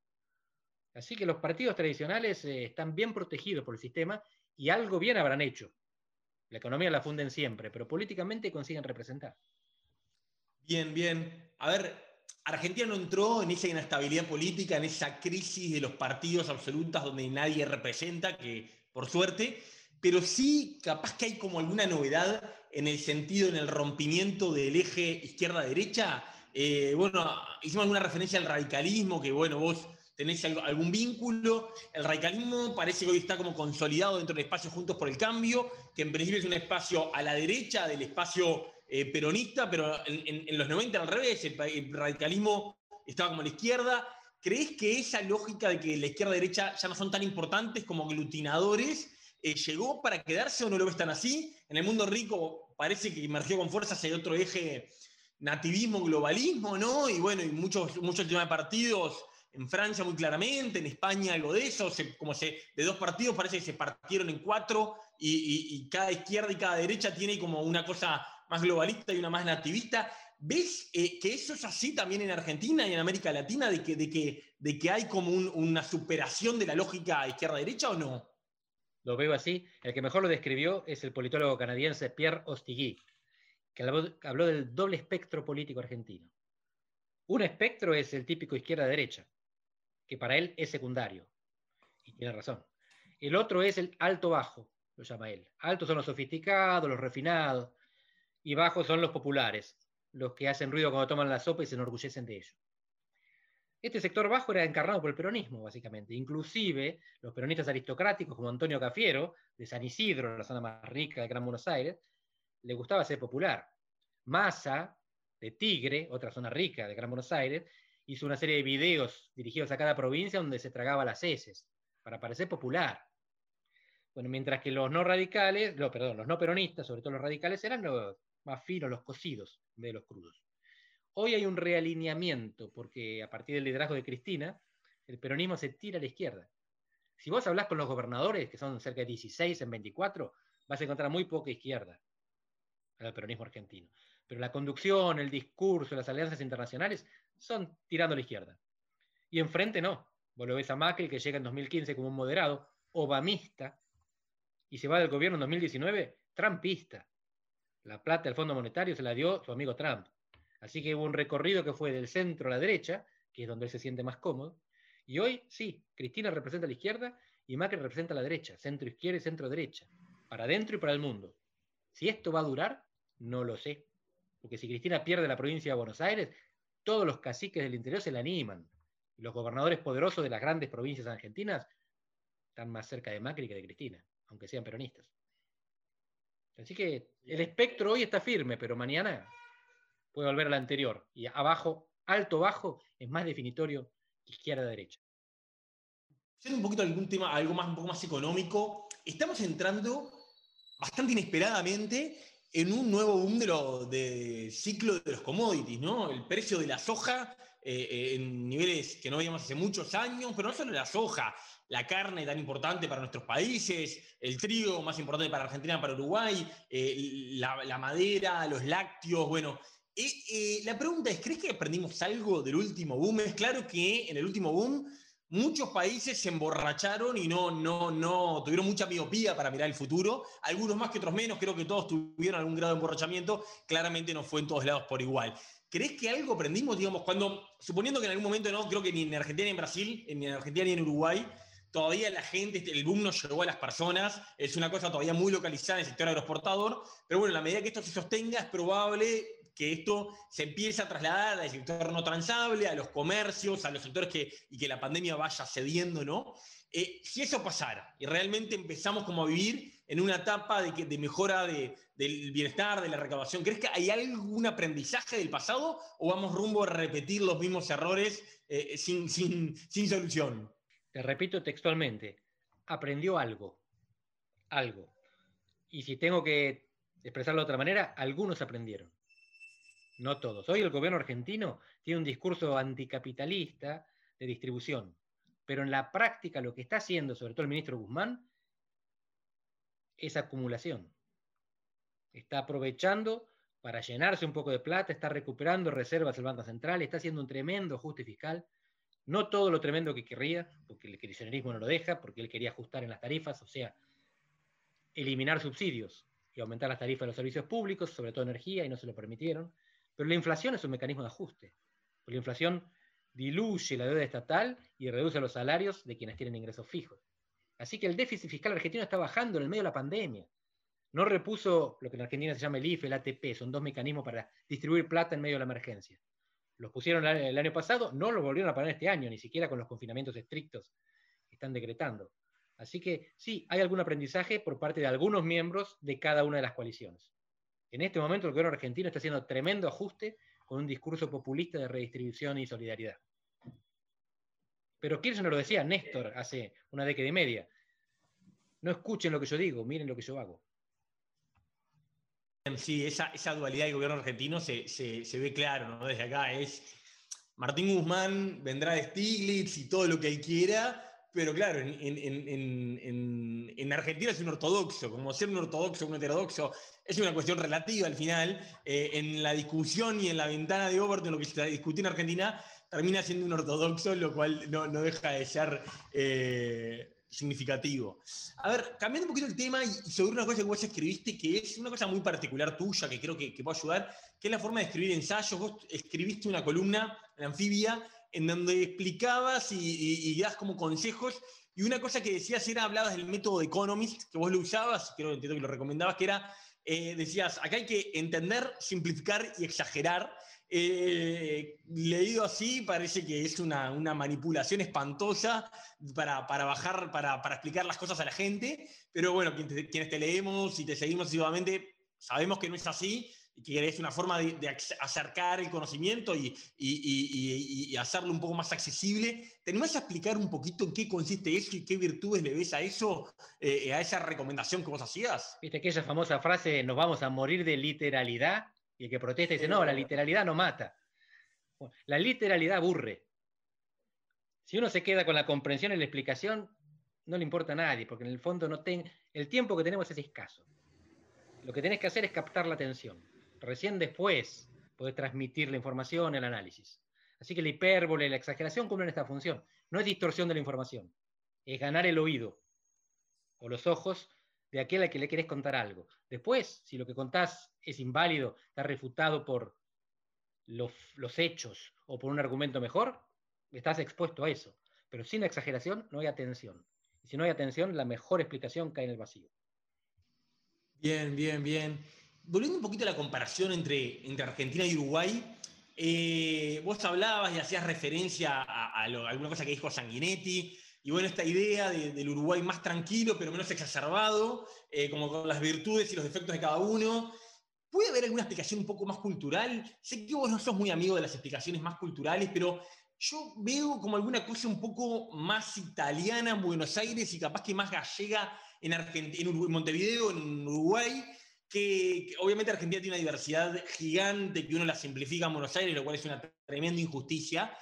Así que los partidos tradicionales eh, están bien protegidos por el sistema y algo bien habrán hecho. La economía la funden siempre, pero políticamente consiguen representar. Bien, bien. A ver, Argentina no entró en esa inestabilidad política, en esa crisis de los partidos absolutas donde nadie representa, que por suerte, pero sí capaz que hay como alguna novedad en el sentido, en el rompimiento del eje izquierda-derecha. Eh, bueno, hicimos alguna referencia al radicalismo, que bueno, vos tenés algún vínculo. El radicalismo parece que hoy está como consolidado dentro del espacio Juntos por el Cambio, que en principio es un espacio a la derecha del espacio eh, peronista, pero en, los 90 al revés, el, radicalismo estaba como la izquierda. ¿Crees que esa lógica de que la izquierda y derecha ya no son tan importantes como aglutinadores eh, llegó para quedarse o no lo ves tan así? En el mundo rico parece que emergió con fuerza hacia otro eje nativismo, globalismo, ¿no? Y bueno, y muchos, muchos temas de partidos en Francia muy claramente, en España algo de eso, como de dos partidos parece que se partieron en cuatro y, cada izquierda y cada derecha tiene como una cosa más globalista y una más nativista. ¿Ves eh, que eso es así también en Argentina y en América Latina, de que, de que, de que hay como una superación de la lógica izquierda-derecha o no? Lo veo así. El que mejor lo describió es el politólogo canadiense Pierre Ostigui, que habló del doble espectro político argentino. Un espectro es el típico izquierda-derecha, que para él es secundario. Y tiene razón. El otro es el alto-bajo, lo llama él. Altos son los sofisticados, los refinados, y bajos son los populares, los que hacen ruido cuando toman la sopa y se enorgullecen de ello. Este sector bajo era encarnado por el peronismo, básicamente. Inclusive los peronistas aristocráticos como Antonio Cafiero, de San Isidro, la zona más rica de Gran Buenos Aires, le gustaba ser popular. Massa, de Tigre, otra zona rica de Gran Buenos Aires, hizo una serie de videos dirigidos a cada provincia donde se tragaba las heces, para parecer popular. Bueno, mientras que los no radicales, no, perdón, los no peronistas, sobre todo los radicales, eran los más finos, los cocidos, de los crudos. Hoy hay un realineamiento, porque a partir del liderazgo de Cristina, el peronismo se tira a la izquierda. Si vos hablás con los gobernadores, que son cerca de 16 en 24, vas a encontrar muy poca izquierda el peronismo argentino. Pero la conducción, el discurso, las alianzas internacionales son tirando a la izquierda. Y enfrente no. Vos lo ves a Macri, que llega en 2015 como un moderado, obamista, y se va del gobierno en 2019, trumpista. La plata del Fondo Monetario se la dio su amigo Trump. Así que hubo un recorrido que fue del centro a la derecha, que es donde él se siente más cómodo, Y hoy, sí, Cristina representa la izquierda y Macri representa la derecha, centro izquierda y centro derecha, para adentro y para el mundo. Si esto va a durar, no lo sé. Porque si Cristina pierde la provincia de Buenos Aires, todos los caciques del interior se la animan. Los gobernadores poderosos de las grandes provincias argentinas están más cerca de Macri que de Cristina, aunque sean peronistas. Así que el espectro hoy está firme, pero mañana puede volver al anterior. Y abajo, alto, bajo, es más definitorio izquierda-derecha. Siendo un poquito algún tema, algo más, un poco más económico, estamos entrando bastante inesperadamente en un nuevo boom de lo, de ciclo de los commodities, ¿no? El precio de la soja eh, eh, en niveles que no veíamos hace muchos años, pero no solo la soja, la carne tan importante para nuestros países, el trigo más importante para Argentina, para Uruguay, eh, la, madera, los lácteos, bueno. la pregunta es, ¿crees que aprendimos algo del último boom? Es claro que en el último boom muchos países se emborracharon y no, no, no tuvieron mucha miopía para mirar el futuro, algunos más que otros menos, creo que todos tuvieron algún grado de emborrachamiento, claramente no fue en todos lados por igual. ¿Crees que algo aprendimos, digamos, cuando, suponiendo que en algún momento no, creo que ni en Argentina ni en Brasil, ni en Argentina ni en Uruguay, todavía la gente, el boom no llegó a las personas, es una cosa todavía muy localizada en el sector agroexportador, pero bueno, a medida que esto se sostenga es probable que esto se empiece a trasladar al sector no transable, a los comercios, a los sectores que, y que la pandemia vaya cediendo, ¿no? Eh, si eso pasara y realmente empezamos como a vivir en una etapa de, de mejora del bienestar, de la recaudación, ¿crees que hay algún aprendizaje del pasado o vamos rumbo a repetir los mismos errores eh, sin, sin, sin solución? Te repito textualmente, aprendió algo, algo. Y si tengo que expresarlo de otra manera, algunos aprendieron no todos. Hoy el gobierno argentino tiene un discurso anticapitalista de distribución, pero en la práctica lo que está haciendo, sobre todo el ministro Guzmán, es acumulación. Está aprovechando para llenarse un poco de plata, está recuperando reservas del Banco Central, está haciendo un tremendo ajuste fiscal. No todo lo tremendo que querría, porque el kirchnerismo no lo deja, porque él quería ajustar en las tarifas, o sea, eliminar subsidios y aumentar las tarifas de los servicios públicos, sobre todo energía, y no se lo permitieron. Pero la inflación es un mecanismo de ajuste. la inflación diluye la deuda estatal y reduce los salarios de quienes tienen ingresos fijos. Así que el déficit fiscal argentino está bajando en el medio de la pandemia. No repuso lo que en Argentina se llama el IFE, el ATP, son dos mecanismos para distribuir plata en medio de la emergencia. Los pusieron el año pasado, no los volvieron a poner este año, ni siquiera con los confinamientos estrictos que están decretando. Así que sí, hay algún aprendizaje por parte de algunos miembros de cada una de las coaliciones. En este momento el gobierno argentino está haciendo tremendo ajuste con un discurso populista de redistribución y solidaridad. Pero Kirchner lo decía Néstor hace una década y media. No escuchen lo que yo digo, miren lo que yo hago. Sí, esa, dualidad del gobierno argentino se, ve claro, ¿no? Desde acá es Martín Guzmán vendrá de Stiglitz y todo lo que él quiera, pero claro, en, Argentina es un ortodoxo, como ser un ortodoxo, un heterodoxo, es una cuestión relativa al final. Eh, en la discusión y en la ventana de Overton, lo que se discutió en Argentina, termina siendo un ortodoxo, lo cual no, deja de ser eh, significativo. A ver, cambiando un poquito el tema y sobre una cosa que vos escribiste, que es una cosa muy particular tuya, que creo que, que puede ayudar, que es la forma de escribir ensayos. Vos escribiste una columna en Anfibia en donde explicabas y, das como consejos. Y una cosa que decías era, hablabas del método de Economist, que vos lo usabas, creo que lo recomendabas, que era, eh, decías, acá hay que entender, simplificar y exagerar. Eh, leído así, parece que es una, manipulación espantosa para, bajar, para, explicar las cosas a la gente, pero bueno, quienes te, leemos y te seguimos asiduamente, sabemos que no es así y que es una forma de, acercar el conocimiento y, hacerlo un poco más accesible. ¿Te a explicar un poquito en qué consiste eso y qué virtudes le ves a eso, eh, a esa recomendación que vos hacías? Viste aquella famosa frase, nos vamos a morir de literalidad, y el que protesta dice, no, la literalidad no mata. la literalidad aburre. Si uno se queda con la comprensión y la explicación, no le importa a nadie, porque en el fondo no el tiempo que tenemos es escaso. Lo que tenés que hacer es captar la atención. Recién después podés transmitir la información, el análisis. Así que la hipérbole, la exageración cumplen esta función. No es distorsión de la información, es ganar el oído o los ojos de aquel a que le querés contar algo. Después, si lo que contás es inválido, está refutado por los, los hechos o por un argumento mejor, estás expuesto a eso. pero sin exageración no hay atención. Y si no hay atención, la mejor explicación cae en el vacío. Bien, bien, bien. Volviendo un poquito a la comparación entre, entre Argentina y Uruguay, eh, vos hablabas y hacías referencia a, alguna cosa que dijo Sanguinetti, y bueno, esta idea del Uruguay más tranquilo, pero menos exacerbado, eh, como con las virtudes y los defectos de cada uno. ¿Puede haber alguna explicación un poco más cultural? Sé que vos no sos muy amigo de las explicaciones más culturales, pero yo veo como alguna cosa un poco más italiana en Buenos Aires y capaz que más gallega en, en Montevideo, en Uruguay, que, obviamente Argentina tiene una diversidad gigante que uno la simplifica en Buenos Aires, lo cual es una tremenda injusticia,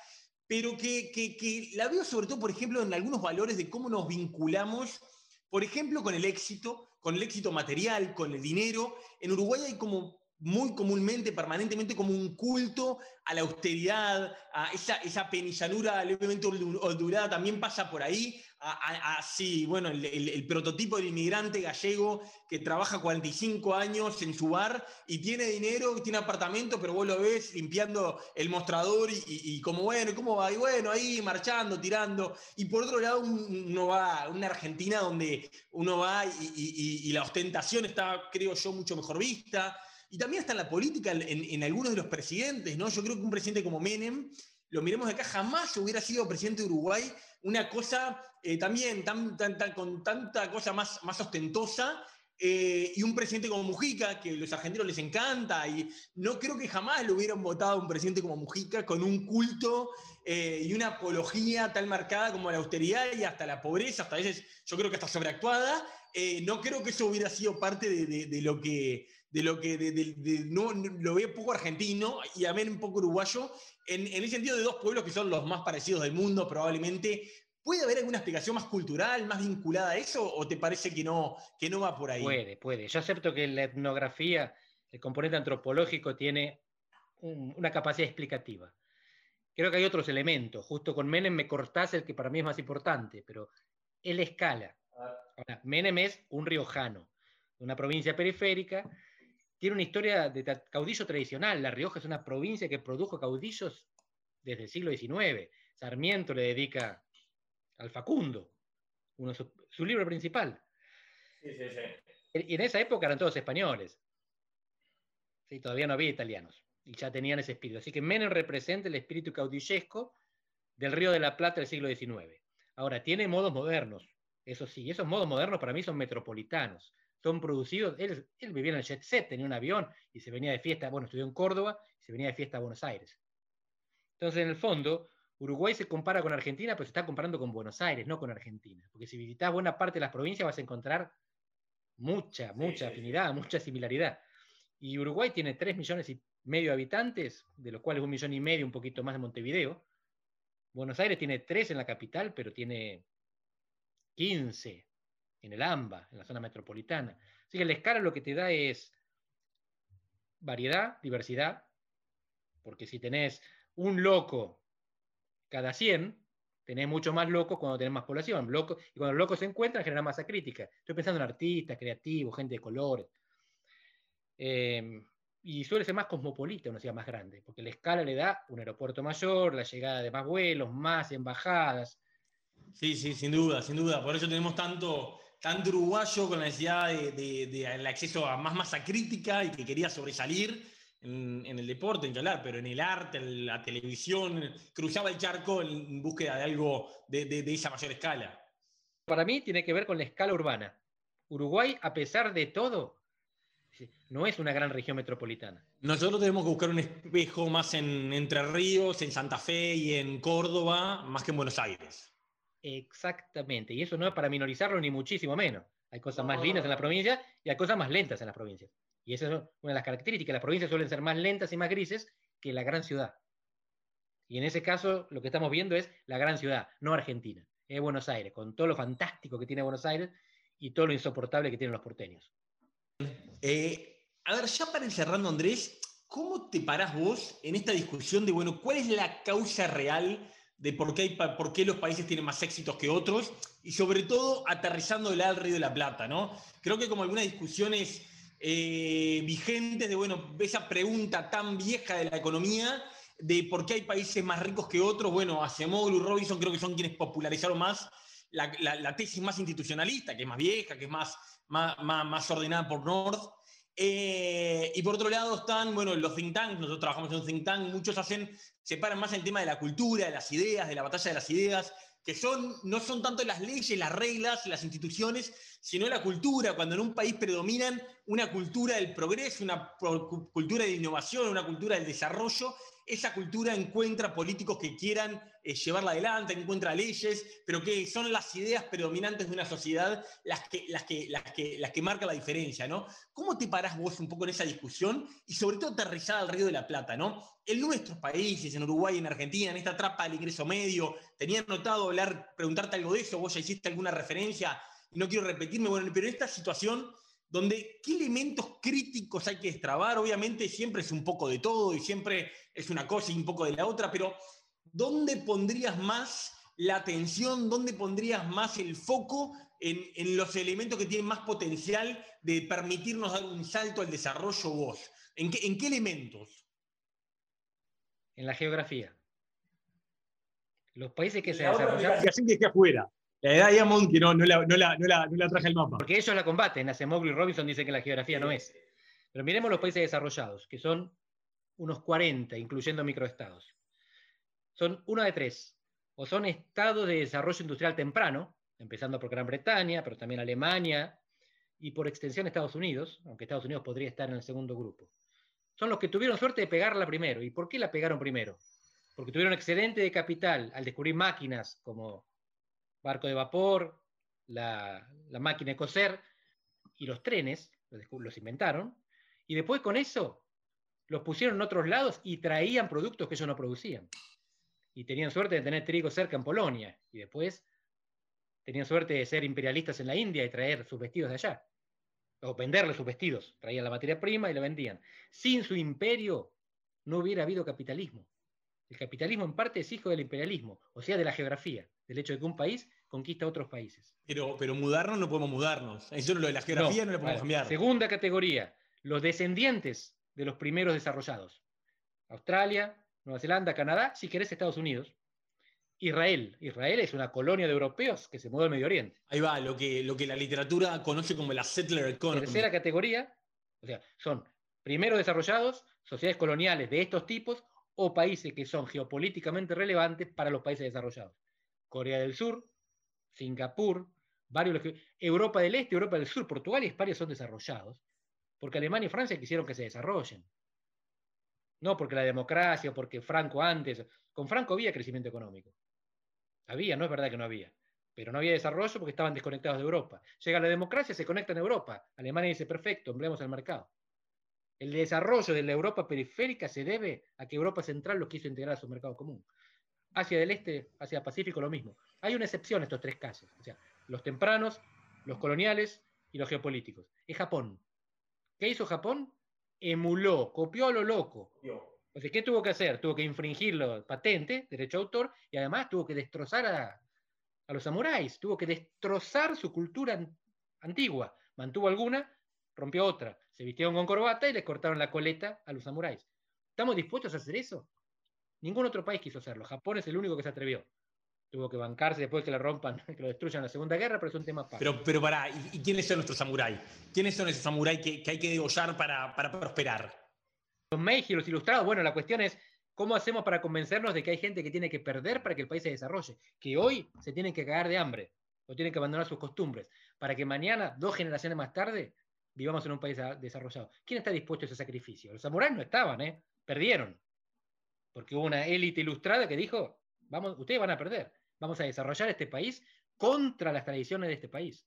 pero que, que, la veo sobre todo, por ejemplo, en algunos valores de cómo nos vinculamos, por ejemplo, con el éxito, con el éxito material, con el dinero. En Uruguay hay como muy comúnmente, permanentemente, como un culto a la austeridad, a esa, esa penillanura levemente oldurada también pasa por ahí, así, bueno, el, prototipo del inmigrante gallego que trabaja 45 años en su bar y tiene dinero, tiene apartamento, pero vos lo ves limpiando el mostrador y, como, bueno, ¿cómo va? Y bueno, ahí marchando, tirando. Y por otro lado, uno va a una Argentina donde uno va y, la ostentación está, creo yo, mucho mejor vista. Y también está en la política, en, en algunos de los presidentes, ¿no? Yo creo que un presidente como Menem, lo miremos de acá, jamás hubiera sido presidente de Uruguay una cosa eh, también tan, con tanta cosa más, más ostentosa. Eh, y un presidente como Mujica, que a los argentinos les encanta, y no creo que jamás lo hubieran votado un presidente como Mujica con un culto eh, y una apología tan marcada como la austeridad y hasta la pobreza, hasta a veces yo creo que está sobreactuada. no creo que eso hubiera sido parte de, lo que, de lo que no, lo veo poco argentino y a mí un poco uruguayo, en, en el sentido de dos pueblos que son los más parecidos del mundo, probablemente, ¿Puede haber alguna explicación más cultural, más vinculada a eso, o te parece que no, que no va por ahí? Puede, puede. Yo acepto que la etnografía, el componente antropológico, tiene una capacidad explicativa. Creo que hay otros elementos. Justo con Menem me cortás el que para mí es más importante, pero él escala. Ahora, Menem es un riojano, una provincia periférica, tiene una historia de caudillo tradicional. La Rioja es una provincia que produjo caudillos desde el siglo XIX. Sarmiento le dedica al Facundo, uno su, libro principal. Y en esa época eran todos españoles. Sí, todavía no había italianos. Y ya tenían ese espíritu. Así que Menem representa el espíritu caudillesco del Río de la Plata del siglo XIX. Ahora, tiene modos modernos. Eso sí, esos modos modernos para mí son metropolitanos. Son producidos. Él, él vivía en el jet set, tenía un avión y se venía de fiesta. Bueno, estudió en Córdoba y se venía de fiesta a Buenos Aires. Entonces, en el fondo, Uruguay se compara con Argentina, pero se está comparando con Buenos Aires, no con Argentina. Porque si visitas buena parte de las provincias vas a encontrar mucha, mucha afinidad, mucha similaridad. Y Uruguay tiene 3 millones y medio de habitantes, de los cuales un millón y medio, un poquito más de Montevideo. Buenos Aires tiene 3 en la capital, pero tiene 15 en el AMBA, en la zona metropolitana. Así que la escala lo que te da es variedad, diversidad, porque si tenés un loco cada 100, tenés mucho más locos cuando tenés más población. Loco, y cuando los locos se encuentran, genera masa crítica. Estoy pensando en artistas, creativos, gente de colores. Em, y suele ser más cosmopolita una ciudad más grande, porque la escala le da un aeropuerto mayor, la llegada de más vuelos, más embajadas. Sí, sí, sin duda, sin duda. Por eso tenemos tanto, tanto uruguayo con la necesidad del de, acceso a más masa crítica y que quería sobresalir en, el deporte, en hablar, pero en el arte, en la televisión, cruzaba el charco en búsqueda de algo de, esa mayor escala. Para mí tiene que ver con la escala urbana. Uruguay, a pesar de todo, no es una gran región metropolitana. Nosotros tenemos que buscar un espejo más en Entre Ríos, en Santa Fe y en Córdoba, más que en Buenos Aires. Exactamente, y eso no es para minorizarlo ni muchísimo menos. Hay cosas más lindas en la provincia y hay cosas más lentas en las provincias. Y esa es una de las características. Las provincias suelen ser más lentas y más grises que la gran ciudad. Y en ese caso lo que estamos viendo es la gran ciudad, no Argentina, es Buenos Aires, con todo lo fantástico que tiene Buenos Aires y todo lo insoportable que tienen los porteños. Eh, a ver, ya para ir cerrando, Andrés, ¿cómo te parás vos en esta discusión de, bueno, cuál es la causa real de por qué, por qué los países tienen más éxitos que otros? Y sobre todo aterrizando el Río de la Plata, ¿no? Creo que como algunas discusiones eh, vigentes de, bueno, esa pregunta tan vieja de la economía, de por qué hay países más ricos que otros, bueno, Acemoglu Robinson creo que son quienes popularizaron más la, tesis más institucionalista, que es más vieja, que es más, más, más, ordenada por North. Eh, y por otro lado están, bueno, los think tanks, nosotros trabajamos en un think tank, muchos hacen, separan más el tema de la cultura, de las ideas, de la batalla de las ideas, que son, no son tanto las leyes, las reglas, las instituciones, sino la cultura, cuando en un país predominan una cultura del progreso, una cultura de innovación, una cultura del desarrollo, esa cultura encuentra políticos que quieran eh, llevarla adelante, encuentra leyes, pero que son las ideas predominantes de una sociedad las que, las que, las que, las que marcan la diferencia, ¿no? ¿Cómo te parás vos un poco en esa discusión y sobre todo aterrizada al Río de la Plata, ¿no? En nuestros países, en Uruguay, en Argentina, en esta trapa del ingreso medio, tenía notado hablar, preguntarte algo de eso, vos ya hiciste alguna referencia, no quiero repetirme, bueno, pero en esta situación donde qué elementos críticos hay que destrabar, obviamente siempre es un poco de todo y siempre es una cosa y un poco de la otra, pero ¿dónde pondrías más la atención, dónde pondrías más el foco en, los elementos que tienen más potencial de permitirnos dar un salto al desarrollo vos? ¿En qué, en qué elementos? En la geografía. Los países que se desarrollaron. Así que afuera. La edad Diamond que no, no, la, no, la, no, la, traje el mapa. Porque ellos la combaten. Acemoglu y Robinson dicen que la geografía no es. Pero miremos los países desarrollados, que son unos 40, incluyendo microestados. Son uno de tres. O son estados de desarrollo industrial temprano, empezando por Gran Bretaña, pero también Alemania y por extensión Estados Unidos, aunque Estados Unidos podría estar en el segundo grupo. Son los que tuvieron suerte de pegarla primero. ¿Y por qué la pegaron primero? Porque tuvieron excedente de capital al descubrir máquinas como barco de vapor, la, máquina de coser y los trenes, los inventaron, y después con eso los pusieron en otros lados y traían productos que ellos no producían. Y tenían suerte de tener trigo cerca en Polonia, y después tenían suerte de ser imperialistas en la India y traer sus vestidos de allá, o venderle sus vestidos, traían la materia prima y la vendían. Sin su imperio no hubiera habido capitalismo. El capitalismo en parte es hijo del imperialismo, o sea, de la geografía, del hecho de que un país conquista otros países. Pero, pero mudarnos no podemos mudarnos. Eso lo de la geografía no, lo podemos cambiar. Segunda categoría, los descendientes de los primeros desarrollados. Australia, Nueva Zelanda, Canadá, si querés Estados Unidos. Israel. Israel es una colonia de europeos que se mueve al Medio Oriente. Ahí va, lo que, lo que la literatura conoce como la settler economy. Tercera categoría, o sea, son primeros desarrollados, sociedades coloniales de estos tipos o países que son geopolíticamente relevantes para los países desarrollados. Corea del Sur, Singapur, varios, Europa del Este, Europa del Sur, Portugal y España son desarrollados, porque Alemania y Francia quisieron que se desarrollen. No porque la democracia, porque Franco antes, con Franco había crecimiento económico. Había, no es verdad que no había, pero no había desarrollo porque estaban desconectados de Europa. Llega la democracia, se conecta en Europa. Alemania dice, perfecto, empleamos el mercado. El desarrollo de la Europa periférica se debe a que Europa Central lo quiso integrar a su mercado común. Hacia del Este, hacia Pacífico, lo mismo. Hay una excepción en estos tres casos. O sea, los tempranos, los coloniales y los geopolíticos. Es Japón. ¿Qué hizo Japón? Emuló, copió a lo loco. O sea, ¿qué tuvo que hacer? Tuvo que infringir la patente, derecho de autor, y además tuvo que destrozar a, a los samuráis. Tuvo que destrozar su cultura antigua. Mantuvo alguna, rompió otra, se vistieron con corbata y les cortaron la coleta a los samuráis. ¿Estamos dispuestos a hacer eso? Ningún otro país quiso hacerlo. Japón es el único que se atrevió. Tuvo que bancarse después que le rompan, que lo destruyan en la Segunda Guerra, pero es un tema aparte. Pero, pero para, ¿y, quiénes son nuestros samuráis? ¿Quiénes son esos samuráis que, hay que degollar para, para prosperar? Los Meiji, los ilustrados. Bueno, la cuestión es, ¿cómo hacemos para convencernos de que hay gente que tiene que perder para que el país se desarrolle? Que hoy se tienen que cagar de hambre o tienen que abandonar sus costumbres, para que mañana, dos generaciones más tarde, vivamos en un país desarrollado. ¿Quién está dispuesto a ese sacrificio? Los samuráis no estaban, ¿eh? Perdieron. Porque hubo una élite ilustrada que dijo, vamos, ustedes van a perder. Vamos a desarrollar este país contra las tradiciones de este país.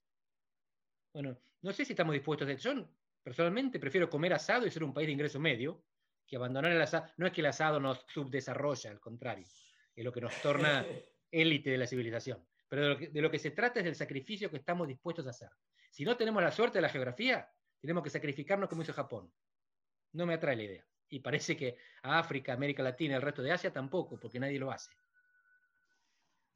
Bueno, no sé si estamos dispuestos a eso. Yo personalmente prefiero comer asado y ser un país de ingreso medio que abandonar el asado. No es que el asado nos subdesarrolla, al contrario, es lo que nos torna élite de la civilización. Pero de lo, que, de lo que se trata es del sacrificio que estamos dispuestos a hacer. Si no tenemos la suerte de la geografía, tenemos que sacrificarnos como hizo Japón. No me atrae la idea. Y parece que a África, América Latina, el resto de Asia tampoco, porque nadie lo hace.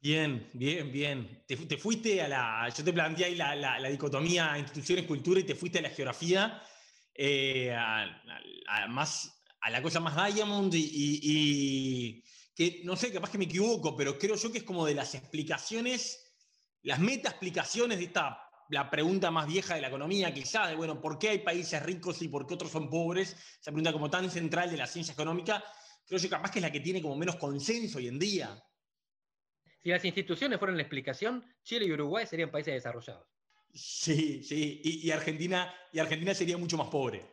Bien, bien, bien. Te, fuiste a la. Yo te planteé ahí la, dicotomía instituciones, cultura y te fuiste a la geografía, eh, más a la cosa más Diamond y, que no sé, capaz que me equivoco, pero creo yo que es como de las explicaciones, las meta explicaciones de esta, la pregunta más vieja de la economía, quizá, de bueno, ¿por qué hay países ricos y por qué otros son pobres? Esa pregunta como tan central de la ciencia económica, creo yo capaz que es la que tiene como menos consenso hoy en día. Si las instituciones fueran la explicación, Chile y Uruguay serían países desarrollados. Sí, sí, y, Argentina, y Argentina sería mucho más pobre.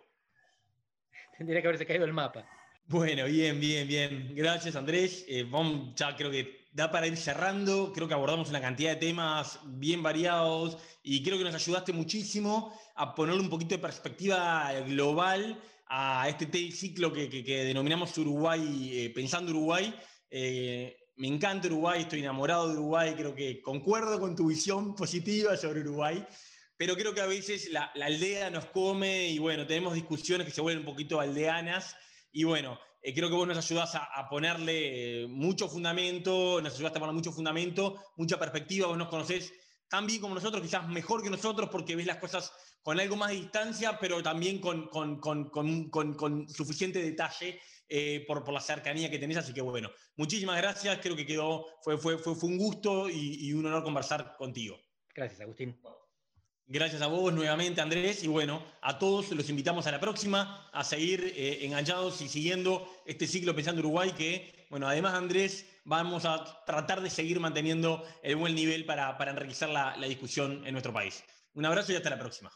Tendría que haberse caído el mapa. Bueno, bien, bien, bien. Gracias, Andrés. Eh, ya creo que da para ir cerrando. Creo que abordamos una cantidad de temas bien variados y creo que nos ayudaste muchísimo a ponerle un poquito de perspectiva global a este ciclo que, denominamos Uruguay, eh, pensando Uruguay. Eh, me encanta Uruguay, estoy enamorado de Uruguay, creo que concuerdo con tu visión positiva sobre Uruguay, pero creo que a veces la, aldea nos come y bueno, tenemos discusiones que se vuelven un poquito aldeanas y bueno, eh, creo que vos nos ayudás a, ponerle eh, mucho fundamento, nos ayudaste a poner mucho fundamento, mucha perspectiva, vos nos conocés tan bien como nosotros, quizás mejor que nosotros porque ves las cosas con algo más de distancia, pero también con, con, con, con suficiente detalle eh, por, por, la cercanía que tenés. Así que bueno, muchísimas gracias. Creo que quedó, fue, fue, fue, fue un gusto y, un honor conversar contigo. Gracias, Agustín. Gracias a vos nuevamente, Andrés. Y bueno, a todos los invitamos a la próxima a seguir eh, enganchados y siguiendo este ciclo Pensando Uruguay, que, bueno, además, Andrés, vamos a tratar de seguir manteniendo el buen nivel para, para enriquecer la, la discusión en nuestro país. Un abrazo y hasta la próxima.